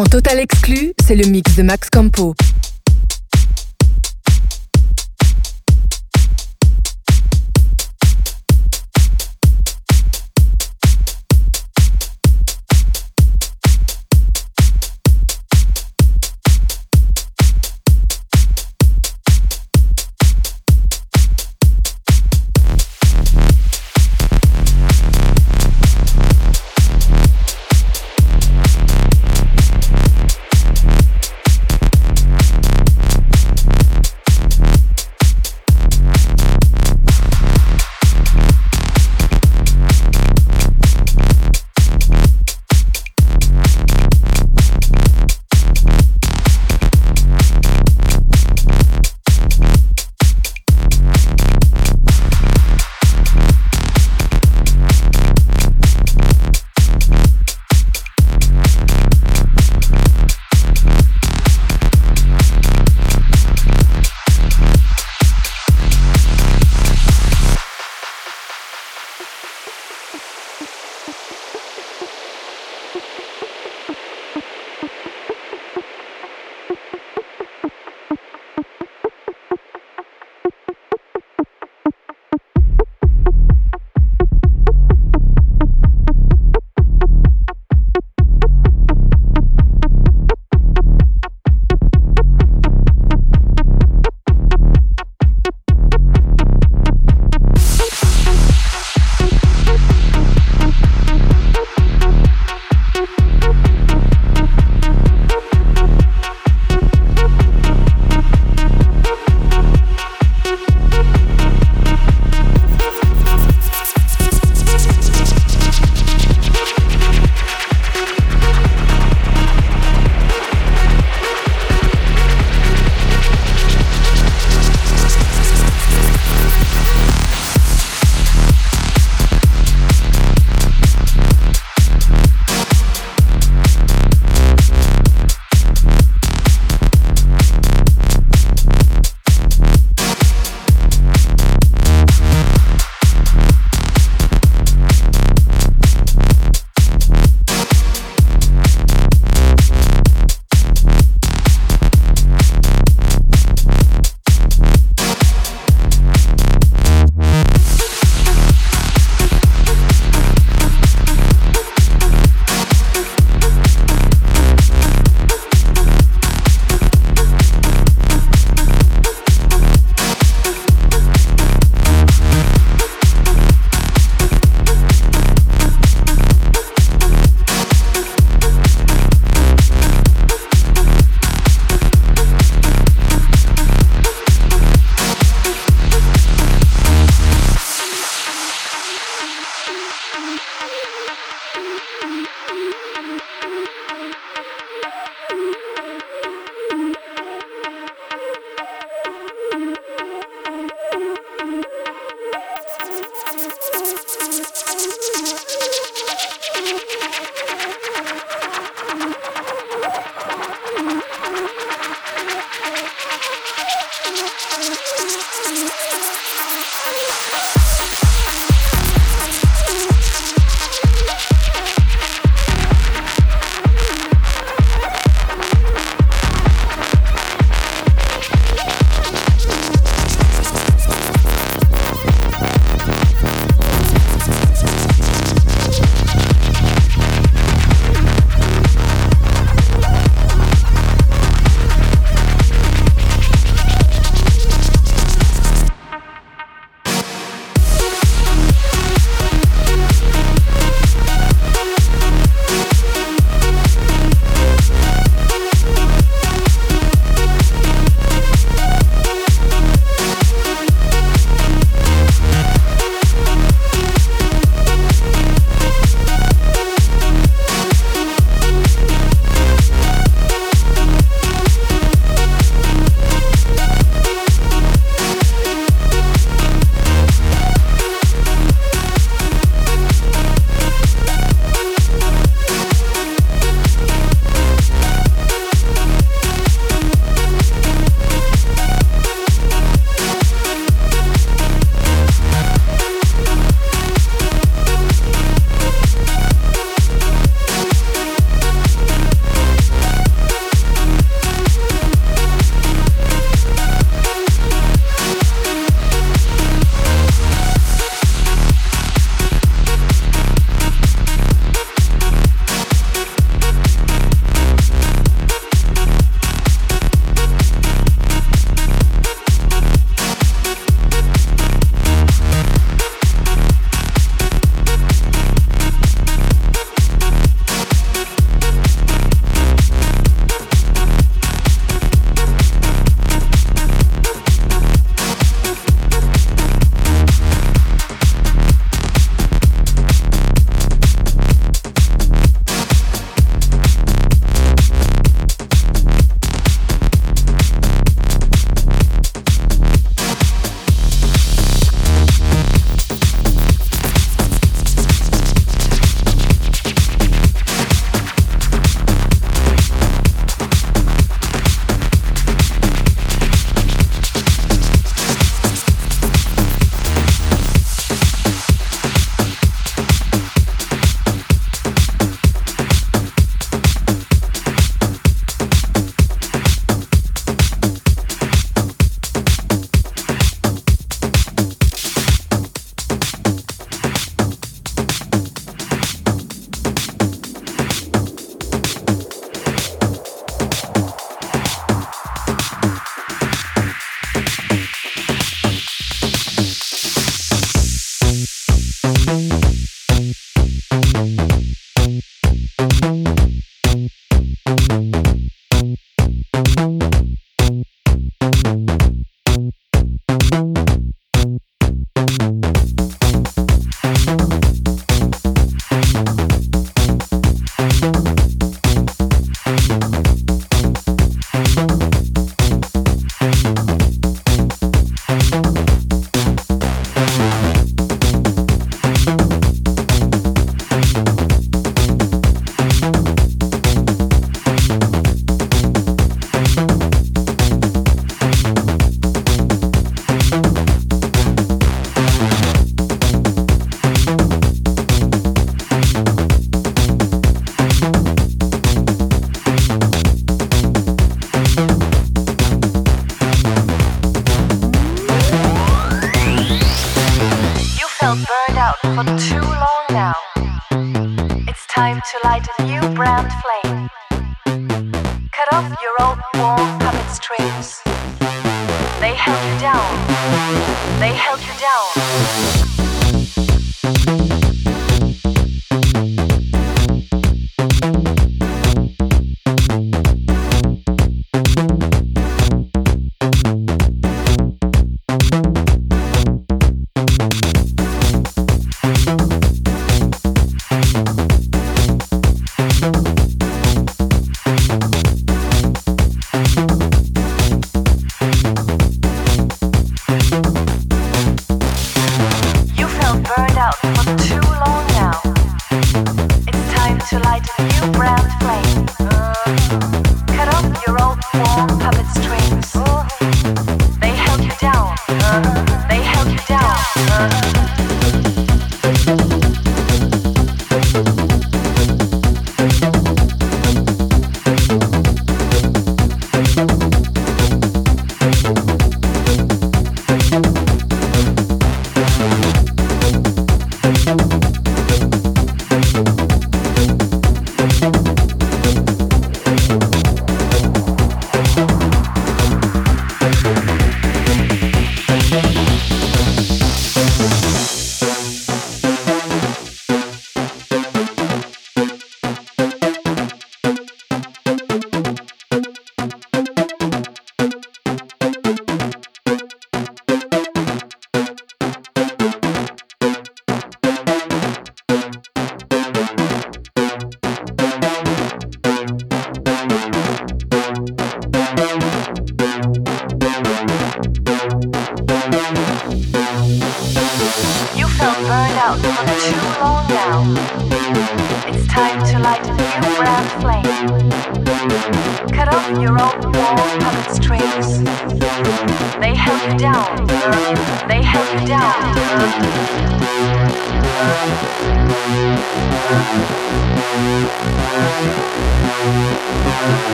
En total exclu, c'est le mix de Max Campo.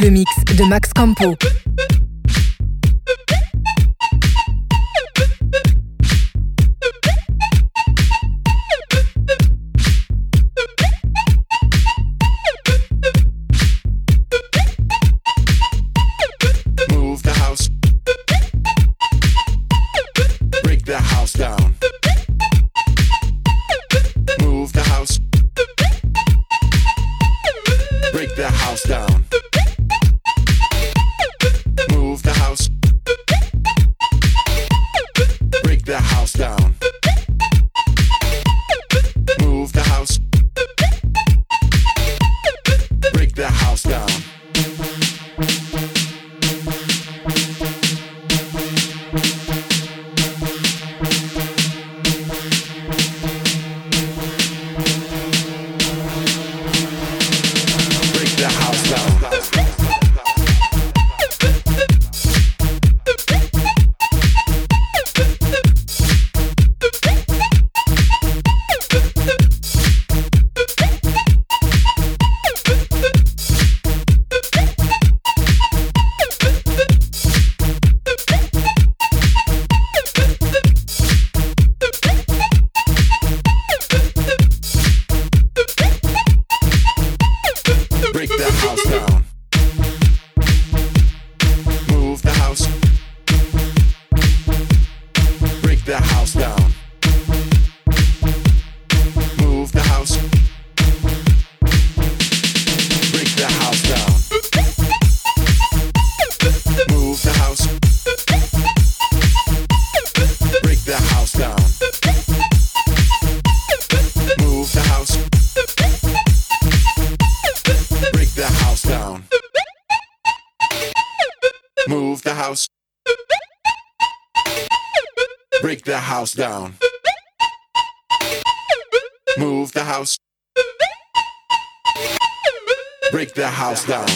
Le mix de Max Campo. Down. Move the house. Break the house down.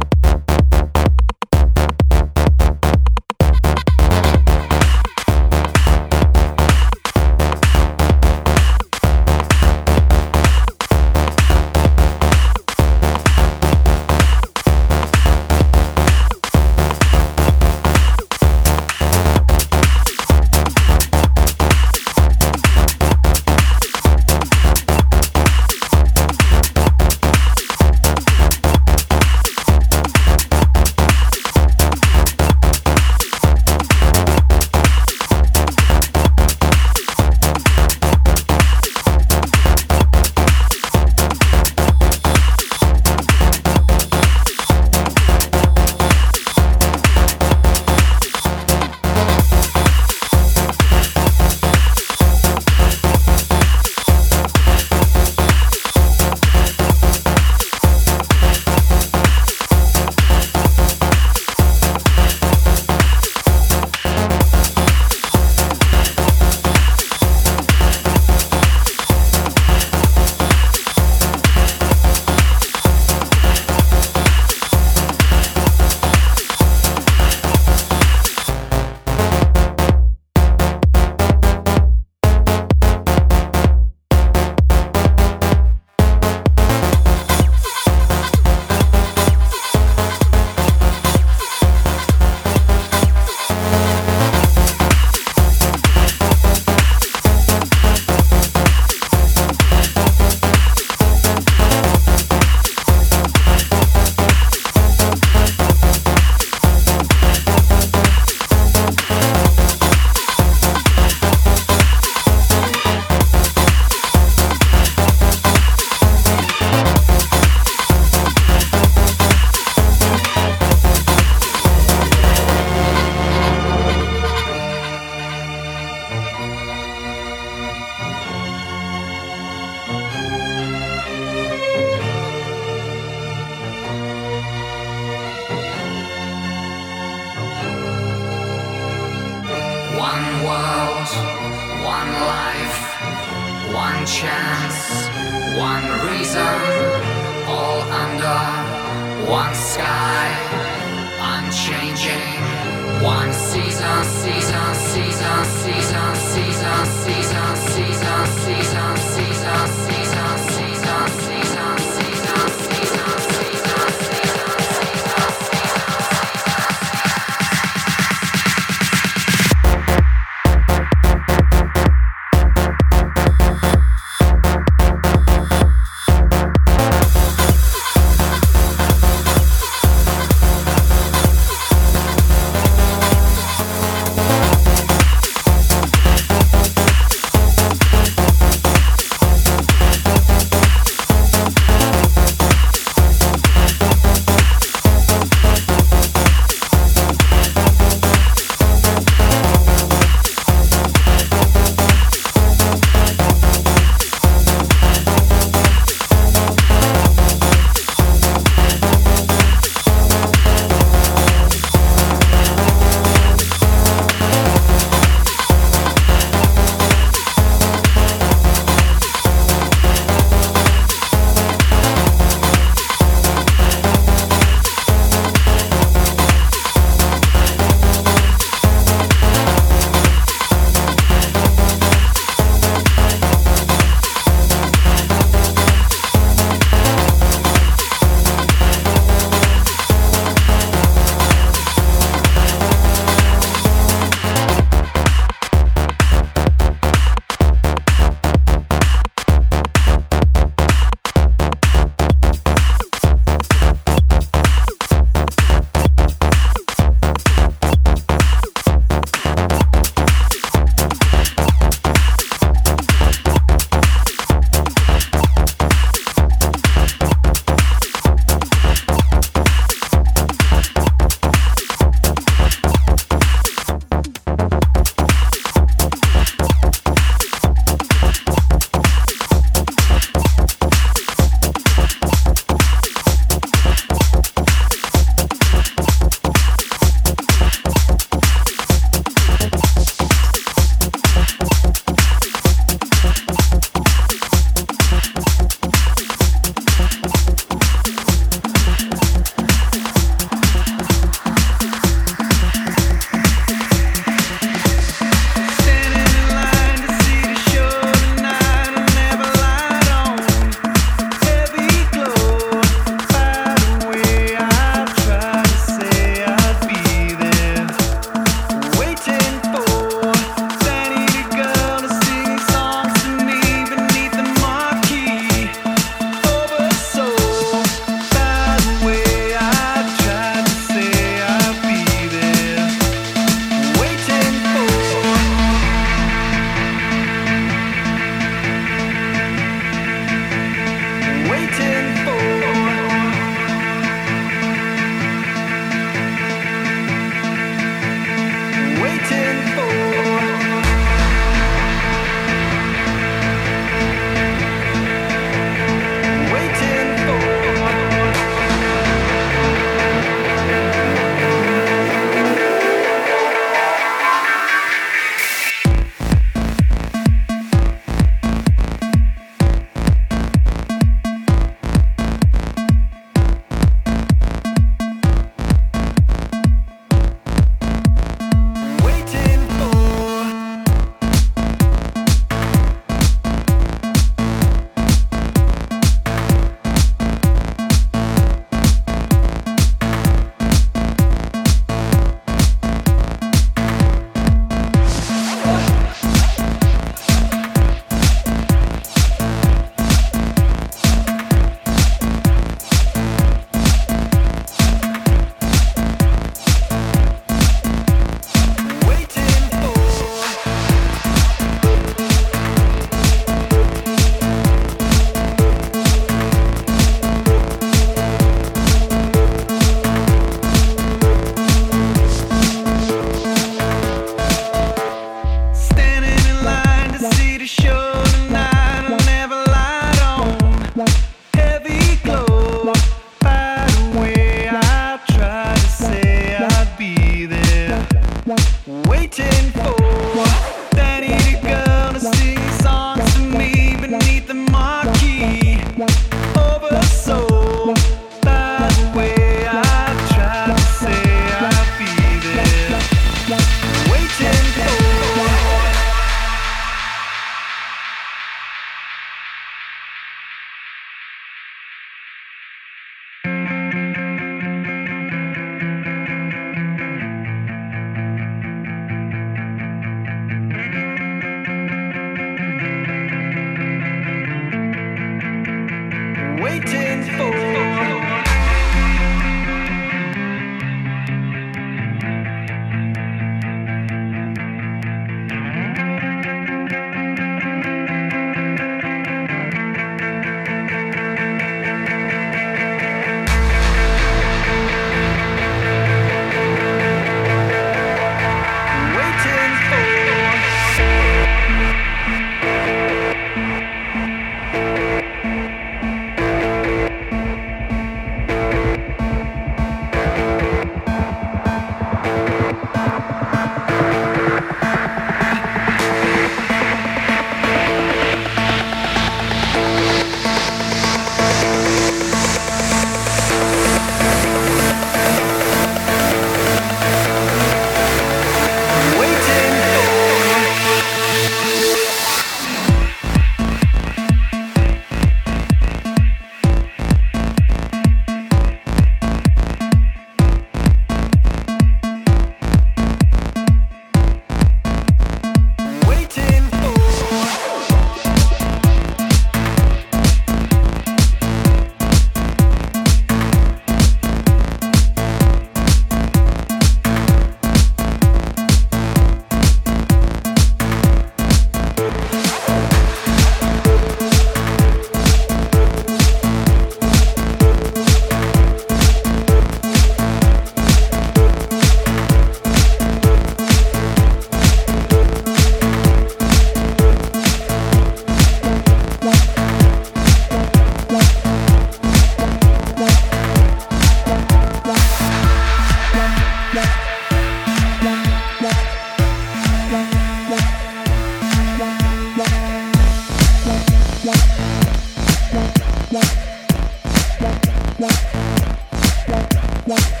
Yeah.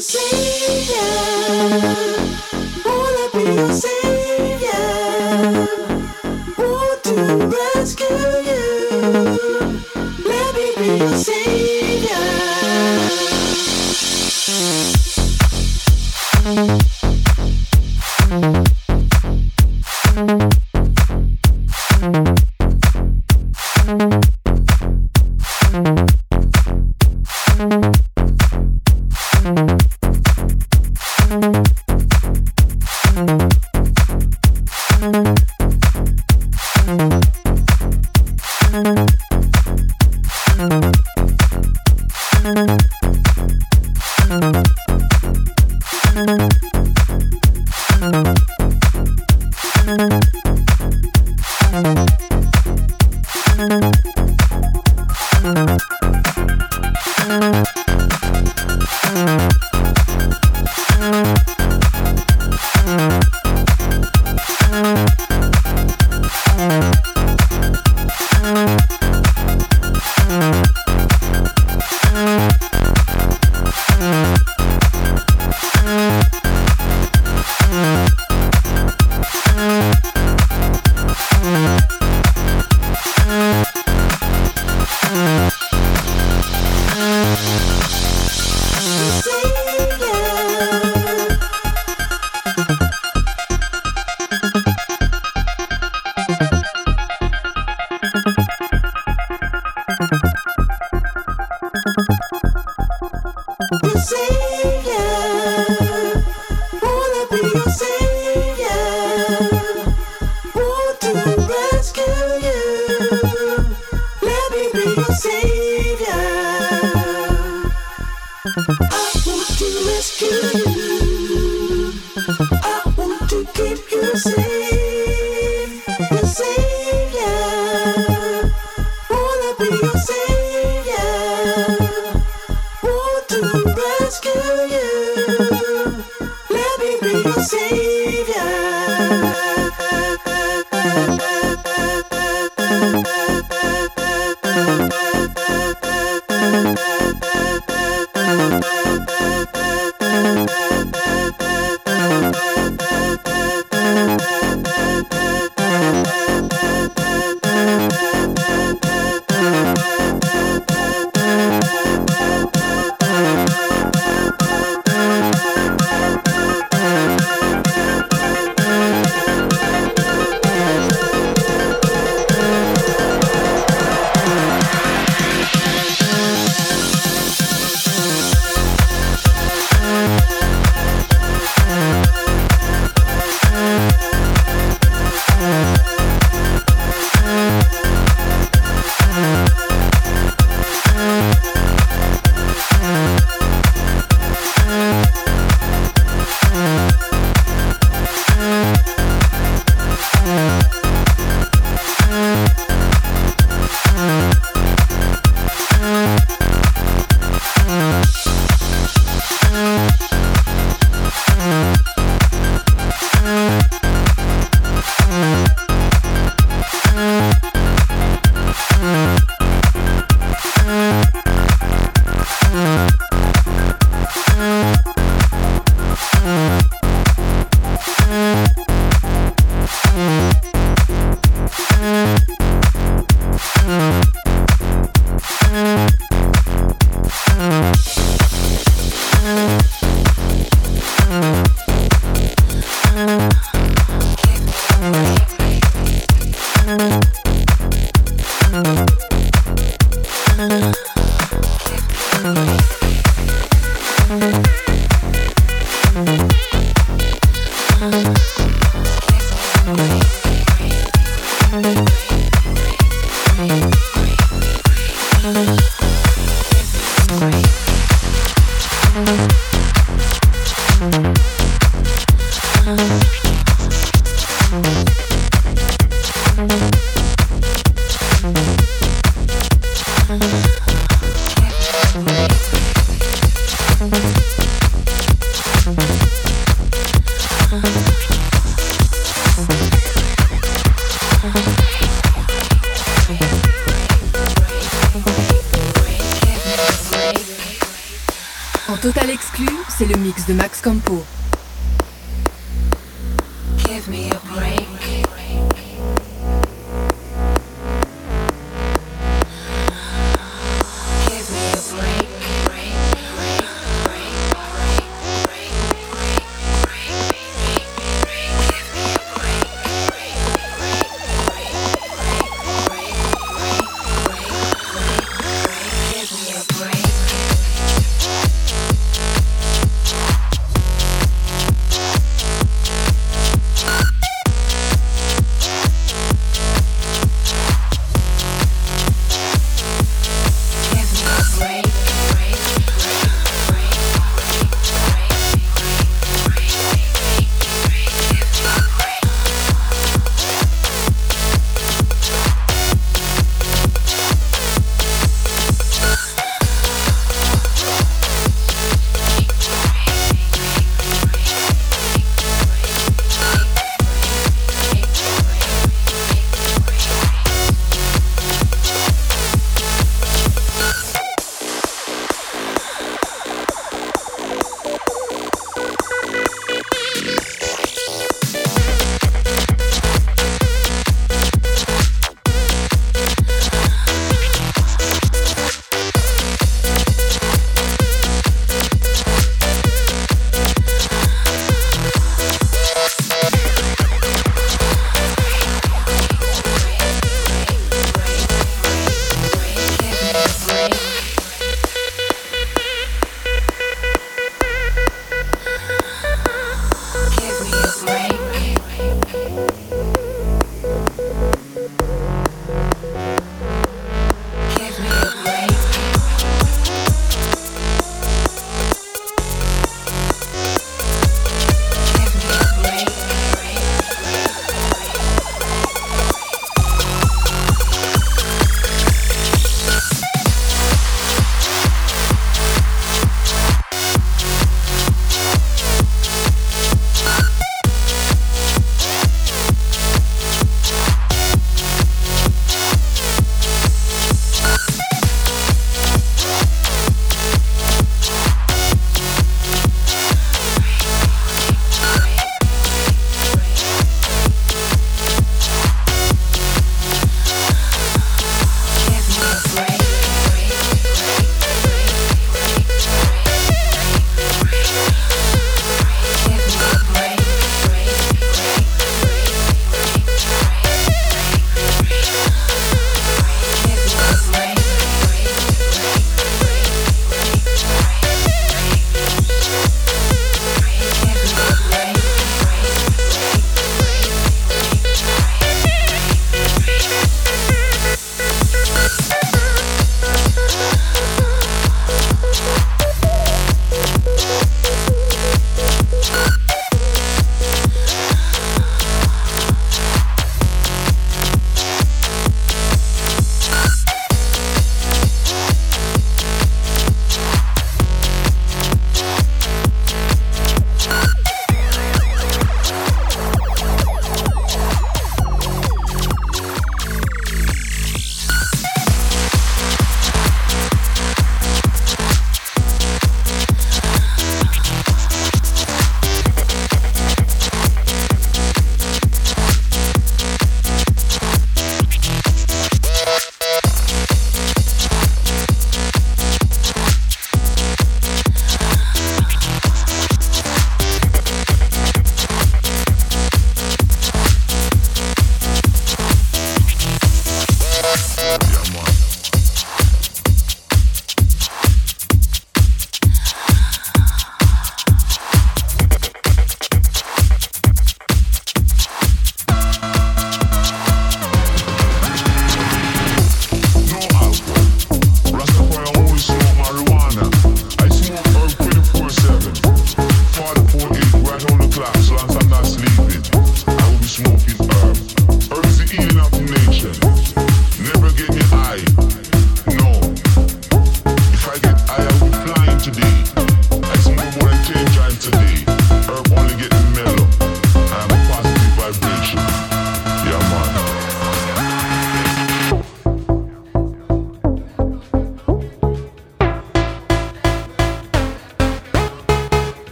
to see you.